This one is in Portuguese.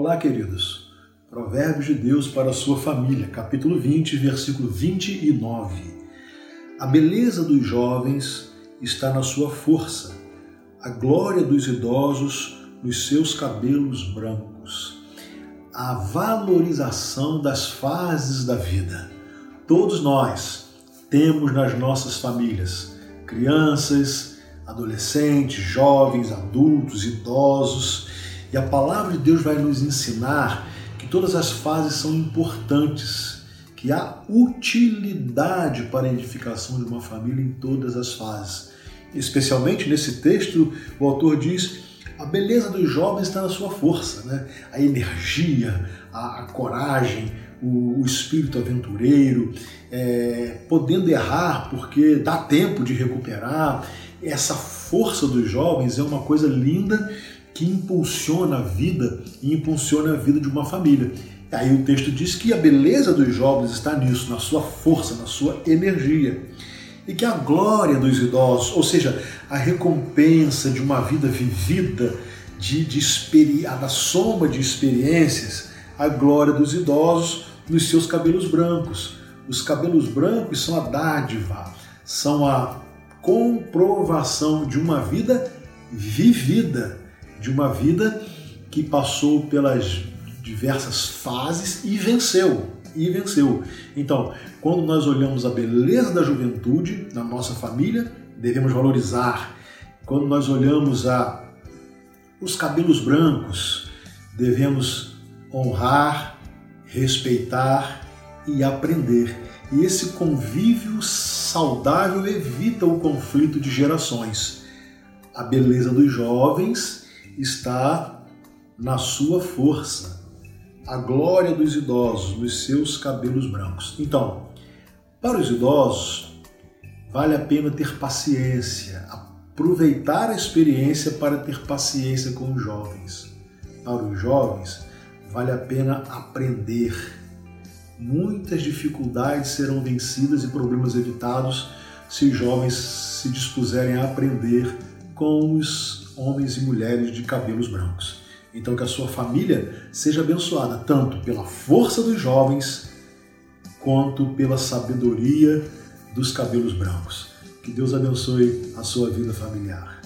Olá, queridos. Provérbios de Deus para a sua família, capítulo 20, versículo 29. A beleza dos jovens está na sua força, a glória dos idosos nos seus cabelos brancos. A valorização das fases da vida. Todos nós temos nas nossas famílias crianças, adolescentes, jovens, adultos, idosos, e a palavra de Deus vai nos ensinar que todas as fases são importantes, que há utilidade para a edificação de uma família em todas as fases. Especialmente nesse texto, o autor diz a beleza dos jovens está na sua força, né? a energia, a, a coragem, o, o, espírito aventureiro, é, podendo errar porque dá tempo de recuperar. Essa força dos jovens é uma coisa linda que impulsiona a vida e impulsiona a vida de uma família. Aí o texto diz que a beleza dos jovens está nisso, na sua força, na sua energia e que a glória dos idosos, ou seja, a recompensa de uma vida vivida, de, de da soma de experiências, a glória dos idosos nos seus cabelos brancos. Os cabelos brancos são a dádiva, são a comprovação de uma vida vivida, de uma vida que passou pelas diversas fases e venceu e venceu. Então, quando nós olhamos a beleza da juventude na nossa família, devemos valorizar. Quando nós olhamos a os cabelos brancos, devemos honrar, respeitar e aprender. E esse convívio saudável evita o conflito de gerações. A beleza dos jovens está na sua força, a glória dos idosos nos seus cabelos brancos. Então, para os idosos, vale a pena ter paciência, aproveitar a experiência para ter paciência com os jovens. Para os jovens, vale a pena aprender. Muitas dificuldades serão vencidas e problemas evitados se os jovens se dispuserem a aprender com os homens e mulheres de cabelos brancos. Então, que a sua família seja abençoada tanto pela força dos jovens quanto pela sabedoria dos cabelos brancos. Que Deus abençoe a sua vida familiar.